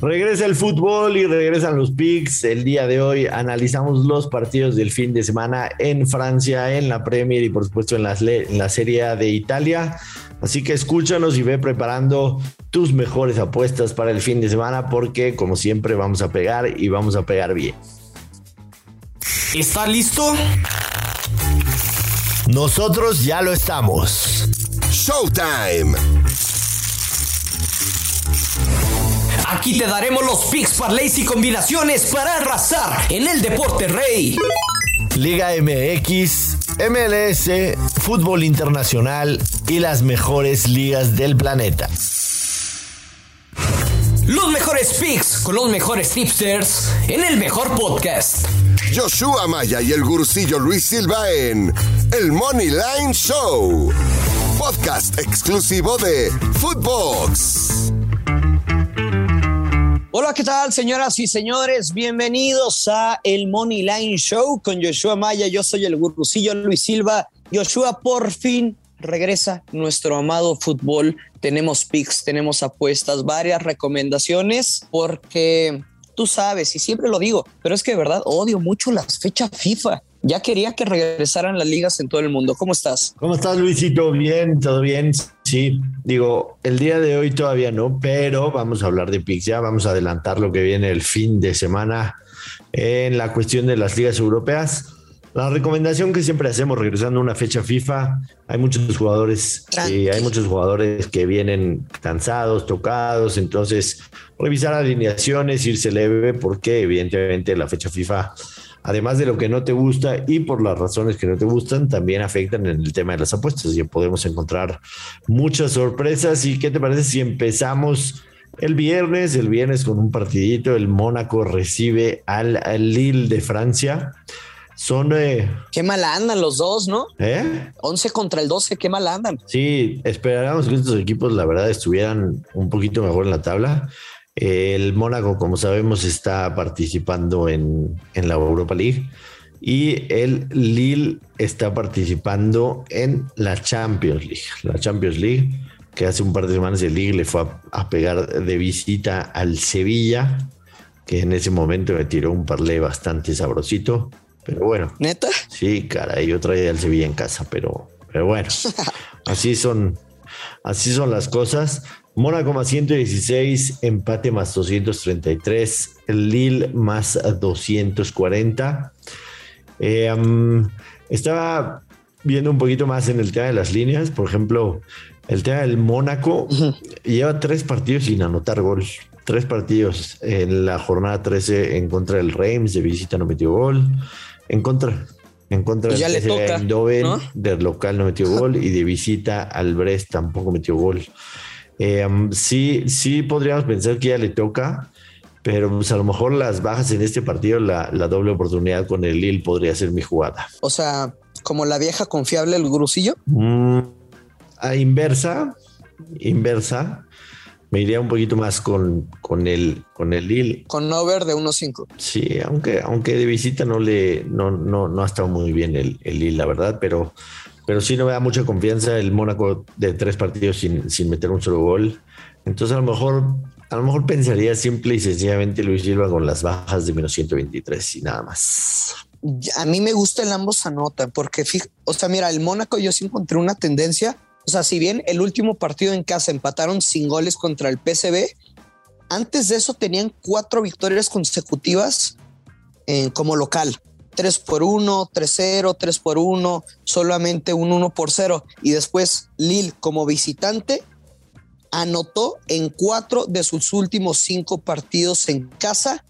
Regresa el fútbol y regresan los picks. El día de hoy analizamos los partidos del fin de semana en Francia, en la Premier y por supuesto en la, en la Serie de Italia. Así que escúchanos y ve preparando tus mejores apuestas para el fin de semana porque como siempre vamos a pegar y vamos a pegar bien. ¿Está listo? Nosotros ya lo estamos. Showtime. Aquí te daremos los picks, parlays y combinaciones para arrasar en el deporte rey. Liga MX, MLS, fútbol internacional y las mejores ligas del planeta. Los mejores picks con los mejores tipsters en el mejor podcast. Joshua Maya y el gurusillo Luis Silva en El Money Line Show. Podcast exclusivo de Footbox. Hola, ¿qué tal, señoras y señores? Bienvenidos a el Money Line Show con Joshua Maya. Yo soy el gurusillo Luis Silva. Joshua, por fin regresa nuestro amado fútbol. Tenemos picks, tenemos apuestas, varias recomendaciones, porque tú sabes, y siempre lo digo, pero es que de verdad odio mucho las fechas FIFA. Ya quería que regresaran las ligas en todo el mundo. ¿Cómo estás? ¿Cómo estás, Luisito? Bien, todo bien. Sí, digo, el día de hoy todavía no, pero vamos a hablar de picks ya, vamos a adelantar lo que viene el fin de semana en la cuestión de las ligas europeas. La recomendación que siempre hacemos regresando a una fecha FIFA, hay muchos jugadores, hay muchos jugadores que vienen cansados, tocados, entonces revisar alineaciones, irse leve, porque evidentemente la fecha FIFA, además de lo que no te gusta y por las razones que no te gustan, también afectan en el tema de las apuestas y podemos encontrar muchas sorpresas. ¿Y qué te parece si empezamos? El viernes, el viernes con un partidito, el Mónaco recibe al, al Lille de Francia. Son. Eh, qué mal andan los dos, ¿no? ¿Eh? 11 contra el 12, qué mal andan. Sí, esperábamos que estos equipos, la verdad, estuvieran un poquito mejor en la tabla. El Mónaco, como sabemos, está participando en, en la Europa League y el Lille está participando en la Champions League. La Champions League, que hace un par de semanas el Lille le fue a, a pegar de visita al Sevilla, que en ese momento me tiró un parlé bastante sabrosito. Pero bueno. ¿Neta? Sí, cara, yo traía al Sevilla en casa, pero, pero bueno, así son, así son las cosas. Mónaco más 116, empate más 233, el Lille más 240. Eh, um, estaba viendo un poquito más en el tema de las líneas, por ejemplo, el tema del Mónaco uh -huh. lleva tres partidos sin anotar gol. Tres partidos en la jornada 13 en contra del Reims, de visita no metió gol. En contra, en contra pues del PSV Eindhoven, ¿no? del local no metió gol y de visita al Brest tampoco metió gol. Eh, sí, sí podríamos pensar que ya le toca, pero pues a lo mejor las bajas en este partido, la, la doble oportunidad con el Lille podría ser mi jugada. O sea, como la vieja confiable, el grusillo. Mm, a inversa, inversa, me iría un poquito más con, con el con el Lille. Con over de 1.5. Sí, aunque, aunque de visita no le no, no, no ha estado muy bien el, el Lille, la verdad, pero, pero sí no me da mucha confianza el Mónaco de tres partidos sin, sin meter un solo gol. Entonces a lo mejor, a lo mejor pensaría simple y sencillamente Luis Silva con las bajas de menos 123 y nada más. A mí me gusta el ambos anotan, porque o sea, mira, el Mónaco yo sí encontré una tendencia o sea, si bien el último partido en casa empataron sin goles contra el PSV, antes de eso tenían cuatro victorias consecutivas eh, como local. 3 por 1, 3-0, 3 por 1, solamente un 1 por 0. Y después Lille como visitante anotó en cuatro de sus últimos cinco partidos en casa.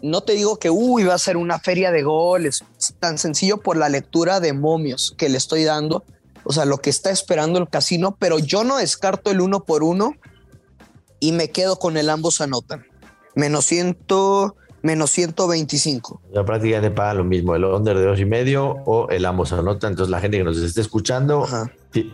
No te digo que uy, va a ser una feria de goles, tan sencillo por la lectura de momios que le estoy dando o sea, lo que está esperando el casino, pero yo no descarto el uno por uno y me quedo con el ambos anotan. Menos ciento, menos 125. La práctica te paga lo mismo, el under de dos y medio o el ambos anotan. Entonces la gente que nos esté escuchando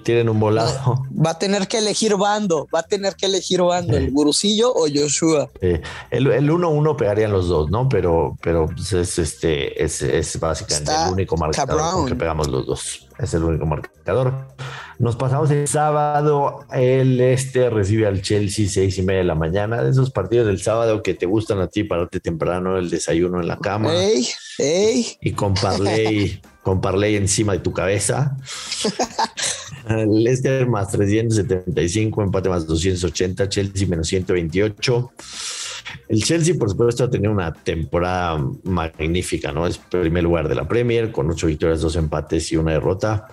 tienen un volado. Va a tener que elegir bando, va a tener que elegir bando, sí. el Gurusillo o Joshua. Sí. El 1-1 pegarían los dos, ¿no? Pero, pero pues es, este, es, es básicamente Está el único marcador que pegamos los dos. Es el único marcador. Nos pasamos el sábado, el este recibe al Chelsea seis y media de la mañana, de esos partidos del sábado que te gustan a ti, pararte temprano, el desayuno en la cama. Ey, ey. Y con Parley, con Parley encima de tu cabeza. Leicester más 375, empate más 280, Chelsea menos 128. El Chelsea, por supuesto, ha tenido una temporada magnífica, ¿no? Es primer lugar de la Premier, con ocho victorias, dos empates y una derrota.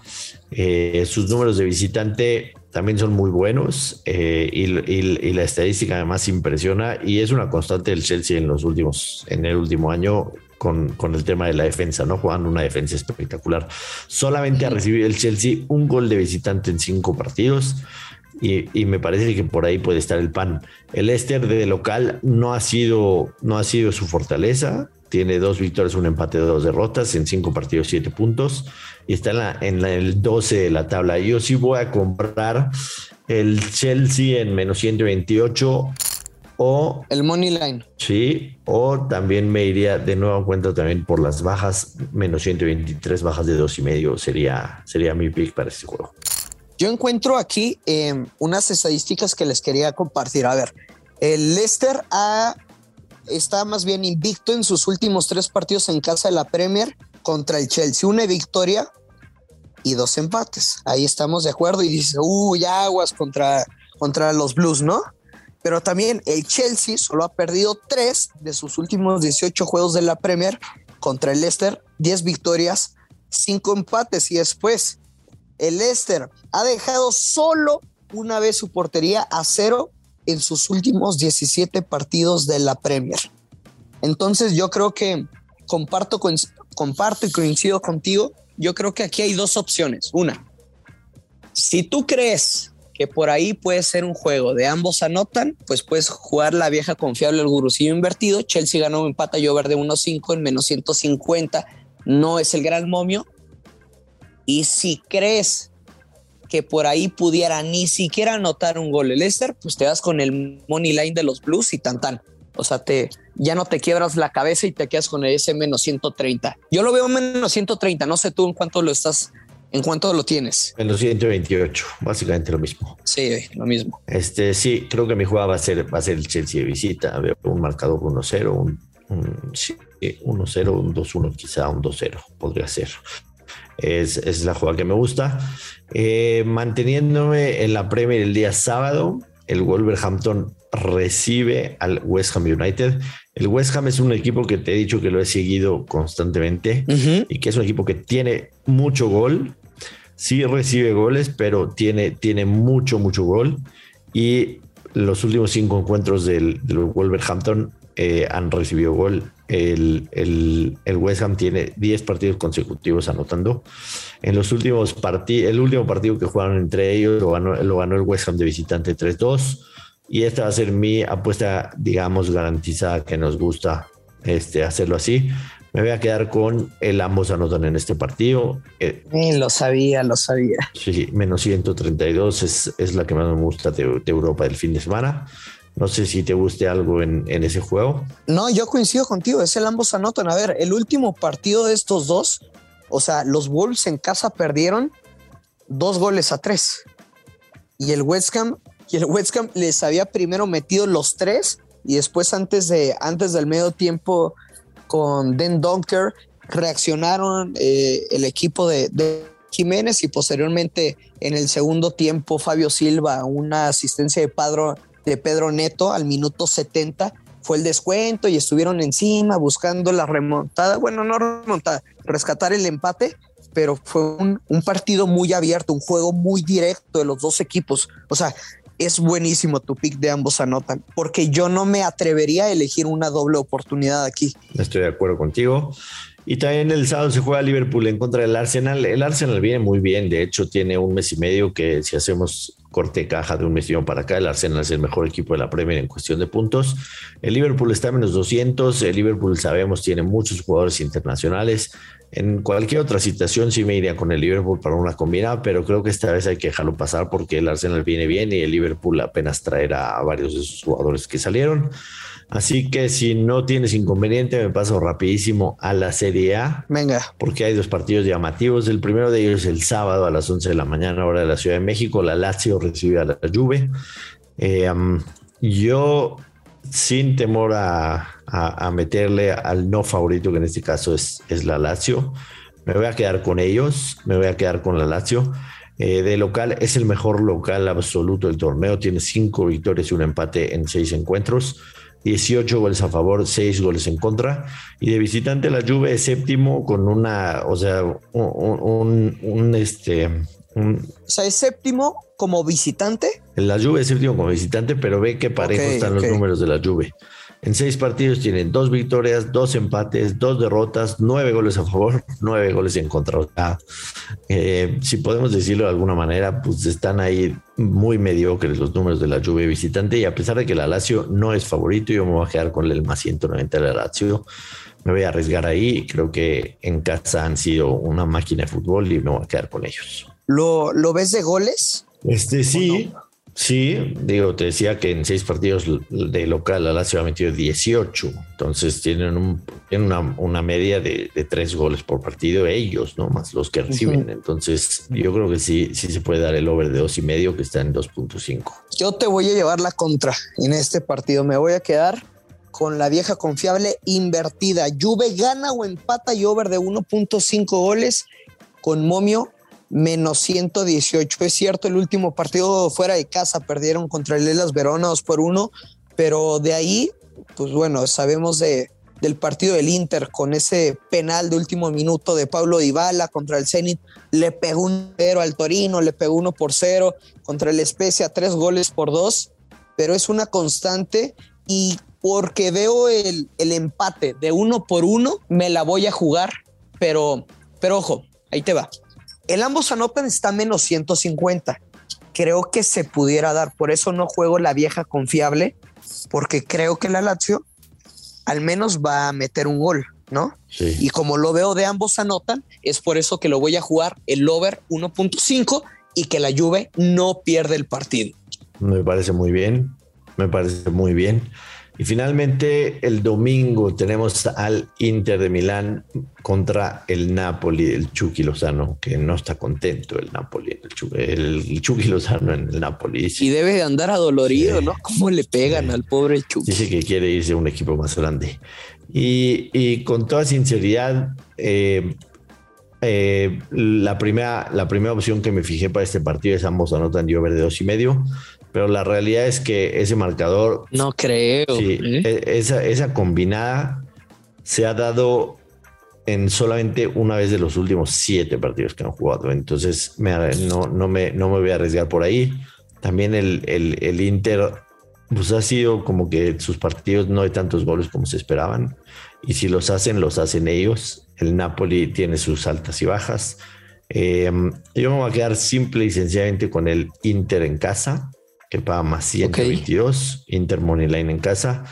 Eh, sus números de visitante también son muy buenos eh, y, la estadística además impresiona y es una constante del Chelsea en los últimos, en el último año con, con, el tema de la defensa, ¿no? Jugando una defensa espectacular. Solamente ha recibido el Chelsea un gol de visitante en cinco partidos y, me parece que por ahí puede estar el pan. El Esther de local no ha sido, no ha sido su fortaleza. Tiene dos victorias, un empate, dos derrotas en cinco partidos, siete puntos y está en, la, en el 12 de la tabla. Yo sí voy a comprar el Chelsea en menos 128 o el money line. Sí, o también me iría de nuevo cuenta también por las bajas, menos 123 bajas de dos y medio sería, sería mi pick para este juego. Yo encuentro aquí em, unas estadísticas que les quería compartir. A ver, el Leicester está más bien invicto en sus últimos tres partidos en casa de la Premier contra el Chelsea. Una victoria y dos empates. Ahí estamos de acuerdo y dice, uy, aguas contra, contra los Blues, ¿no? Pero también el Chelsea solo ha perdido tres de sus últimos 18 juegos de la Premier contra el Leicester, 10 victorias, cinco empates y después el Leicester ha dejado solo una vez su portería a cero en sus últimos 17 partidos de la Premier. Entonces yo creo que comparto, comparto y coincido contigo. Yo creo que aquí hay dos opciones. Una, si tú crees que por ahí puede ser un juego de ambos anotan, pues puedes jugar la vieja confiable, el gurucillo invertido. Chelsea ganó empata, yo verde 1.5 en menos 150. No es el gran momio, y si crees que por ahí pudiera ni siquiera anotar un gol el Leicester, pues te vas con el money line de los Blues y tan tan. O sea, te, ya no te quiebras la cabeza y te quedas con ese menos 130. Yo lo veo menos 130, no sé tú en cuánto lo estás, en cuánto lo tienes. Menos 128, básicamente lo mismo. Sí, lo mismo. Este, sí, creo que mi jugada va a ser, va a ser el Chelsea de visita. Veo un marcador 1-0, un, un 1-0, un 2-1, quizá un 2-0, podría ser. Es, la jugada que me gusta. Eh, manteniéndome en la Premier el día sábado, el Wolverhampton recibe al West Ham United. El West Ham es un equipo que te he dicho que lo he seguido constantemente y que es un equipo que tiene mucho gol. Sí recibe goles, pero tiene, tiene mucho, mucho gol. Y los últimos cinco encuentros del, del Wolverhampton eh, han recibido gol. El, el, West Ham tiene 10 partidos consecutivos anotando. En los últimos partidos, el último partido que jugaron entre ellos lo ganó, lo ganó el West Ham de visitante 3-2. Y esta va a ser mi apuesta, digamos, garantizada que nos gusta este, hacerlo así. Me voy a quedar con el ambos anotan en este partido. Eh, lo sabía, lo sabía. Sí, menos 132 es, es la que más me gusta de, de Europa del fin de semana. No sé si te guste algo en, ese juego. No, yo coincido contigo, es el ambos anotan. A ver, el último partido de estos dos, o sea, los Wolves en casa perdieron dos goles a tres. Y el West Ham, y el West Ham les había primero metido los tres y después antes, de, antes del medio tiempo con Den Donker reaccionaron eh, el equipo de, de Jiménez y posteriormente en el segundo tiempo Fabio Silva, una asistencia de Padro de Pedro Neto al minuto 70 fue el descuento y estuvieron encima buscando la remontada, bueno, no remontada, rescatar el empate, pero fue un, partido muy abierto, un juego muy directo de los dos equipos. O sea, es buenísimo tu pick de ambos anotan, porque yo no me atrevería a elegir una doble oportunidad aquí. Estoy de acuerdo contigo. Y también el sábado se juega Liverpool en contra del Arsenal. El Arsenal viene muy bien, de hecho tiene un mes y medio que si hacemos corte caja de un mes para acá, el Arsenal es el mejor equipo de la Premier en cuestión de puntos. El Liverpool está a menos 200, el Liverpool sabemos tiene muchos jugadores internacionales. En cualquier otra situación sí me iría con el Liverpool para una combinada, pero creo que esta vez hay que dejarlo pasar porque el Arsenal viene bien y el Liverpool apenas traerá a varios de sus jugadores que salieron. Así que si no tienes inconveniente, me paso rapidísimo a la Serie A. Venga. Porque hay dos partidos llamativos. El primero de ellos es el sábado a las 11 de la mañana, hora de la Ciudad de México. La Lazio recibe a la Juve. Eh, yo, sin temor a, meterle al no favorito, que en este caso es, es la Lazio, me voy a quedar con ellos. Me voy a quedar con la Lazio. Eh, de local es el mejor local absoluto del torneo. Tiene cinco victorias y un empate en seis encuentros. 18 goles a favor, 6 goles en contra. Y de visitante la Juve es séptimo con una, o sea, un, este... o sea, es séptimo como visitante. La Juve es séptimo como visitante, pero ve que parejo están los números de la Juve. En seis partidos tienen dos victorias, dos empates, dos derrotas, nueve goles a favor, nueve goles en contra. Eh, si podemos decirlo de alguna manera, pues están ahí muy mediocres los números de la lluvia visitante y a pesar de que la Lazio no es favorito, yo me voy a quedar con el más 190 de la Lazio. Me voy a arriesgar ahí. Creo que en casa han sido una máquina de fútbol y me voy a quedar con ellos. ¿Lo, lo ves de goles? Este sí, Sí, digo, te decía que en seis partidos de local la Lazio ha metido 18, entonces tienen, un, una, media de, tres goles por partido ellos, ¿no? Más los que reciben. Entonces, yo creo que sí, sí se puede dar el over de dos y medio que está en 2.5. Yo te voy a llevar la contra en este partido. Me voy a quedar con la vieja confiable invertida. Juve gana o empata y over de 1.5 goles con momio menos 118. Es cierto, el último partido fuera de casa perdieron contra el Elas Verona 2 por 1, pero de ahí, pues bueno, sabemos de, del partido del Inter con ese penal de último minuto de Pablo Dybala contra el Zenit, le pegó un 0 al Torino, le pegó uno por 0 contra el Especia, tres goles por dos, pero es una constante y porque veo el, el empate de uno por uno, me la voy a jugar, pero, pero ojo, ahí te va. El ambos anotan está menos 150. Creo que se pudiera dar. Por eso no juego la vieja confiable, porque creo que la Lazio al menos va a meter un gol, ¿no? Sí. Y como lo veo de ambos anotan, es por eso que lo voy a jugar el over 1.5 y que la Juve no pierde el partido. Me parece muy bien, me parece muy bien. Y finalmente el domingo tenemos al Inter de Milán contra el Napoli del Chucky Lozano, que no está contento el Napoli, el Chucky, Lozano en el Napoli. y debe de andar adolorido, ¿no? ¿Cómo le pegan al pobre Chucky? Dice que quiere irse a un equipo más grande. Y, con toda sinceridad, eh, eh, la, primera, la primera opción que me fijé para este partido es ambos anotan de over de dos y medio pero la realidad es que ese marcador. No creo. Sí, ¿eh? e, esa, esa combinada se ha dado en solamente una vez de los últimos siete partidos que han jugado. Entonces no, no, me, no me voy a arriesgar por ahí. También el, el, el, Inter pues ha sido como que sus partidos no hay tantos goles como se esperaban. Y si los hacen, los hacen ellos. El Napoli tiene sus altas y bajas. Eh, yo me voy a quedar simple y sencillamente con el Inter en casa que paga más 122, Inter Money Line en casa.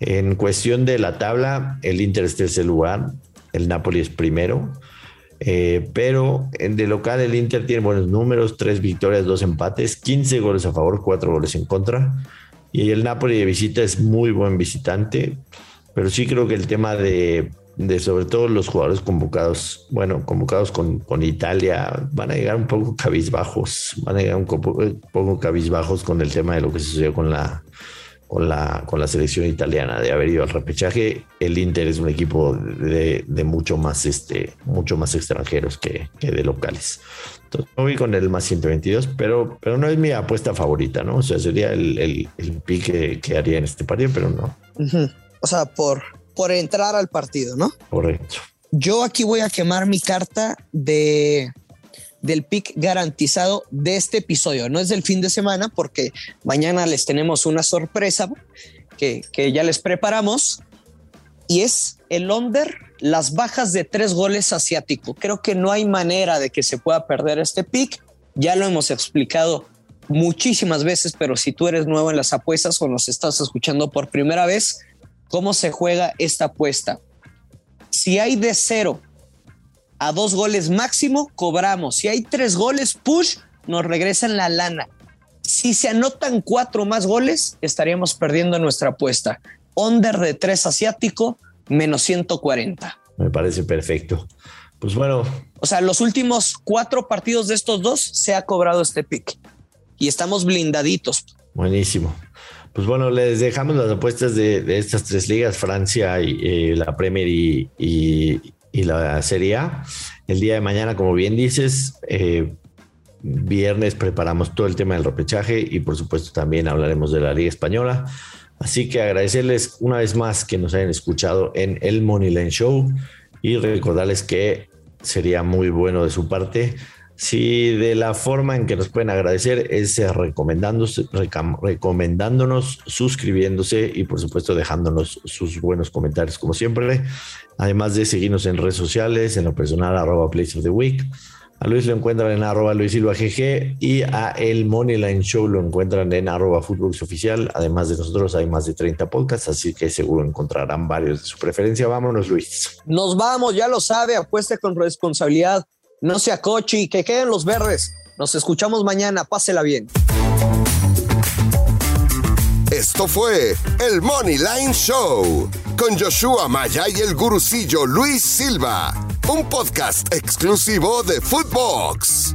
En cuestión de la tabla, el Inter es tercer lugar, el Napoli es primero, eh, pero en de local el Inter tiene buenos números, tres victorias, dos empates, 15 goles a favor, cuatro goles en contra. Y el Napoli de visita es muy buen visitante, pero sí creo que el tema de de sobre todo los jugadores convocados, bueno, convocados con, con, Italia, van a llegar un poco cabizbajos, van a llegar un poco, poco cabizbajos con el tema de lo que sucedió con la, con la, con la selección italiana, de haber ido al repechaje. El Inter es un equipo de, de mucho más, este, mucho más extranjeros que, que de locales. Entonces, voy con el más 122, pero, pero no es mi apuesta favorita, ¿no? O sea, sería el, el, el pique que haría en este partido, pero no. O sea, por, por entrar al partido, ¿no? Correcto. Yo aquí voy a quemar mi carta de del pick garantizado de este episodio. No es del fin de semana porque mañana les tenemos una sorpresa que, que ya les preparamos y es el under, las bajas de tres goles asiático. Creo que no hay manera de que se pueda perder este pick. Ya lo hemos explicado muchísimas veces, pero si tú eres nuevo en las apuestas o nos estás escuchando por primera vez, ¿Cómo se juega esta apuesta? Si hay de cero a dos goles máximo, cobramos. Si hay tres goles, push, nos regresan la lana. Si se anotan cuatro más goles, estaríamos perdiendo nuestra apuesta. under de tres asiático, menos 140. Me parece perfecto. Pues bueno. O sea, los últimos cuatro partidos de estos dos se ha cobrado este pick y estamos blindaditos. Buenísimo. Pues bueno, les dejamos las apuestas de, estas tres ligas, Francia y eh, la Premier y, la Serie A. El día de mañana, como bien dices, eh, viernes preparamos todo el tema del repechaje y por supuesto también hablaremos de la Liga Española. Así que agradecerles una vez más que nos hayan escuchado en el Moneyline Show y recordarles que sería muy bueno de su parte si de la forma en que nos pueden agradecer es recomendándose, recomendándonos, suscribiéndose y por supuesto dejándonos sus buenos comentarios como siempre. Además de seguirnos en redes sociales, en lo personal arroba Place of the Week. A Luis lo encuentran en arroba Luis Silva GG y a el Moneyline Show lo encuentran en arroba Footbox Oficial. Además de nosotros hay más de 30 podcasts, así que seguro encontrarán varios de su preferencia. Vámonos Luis. Nos vamos, ya lo sabe, apueste con responsabilidad, no sea coche y que queden los verdes. Nos escuchamos mañana, pásela bien. Esto fue el Moneyline Show con Joshua Maya y el gurucillo Luis Silva, un podcast exclusivo de Footbox.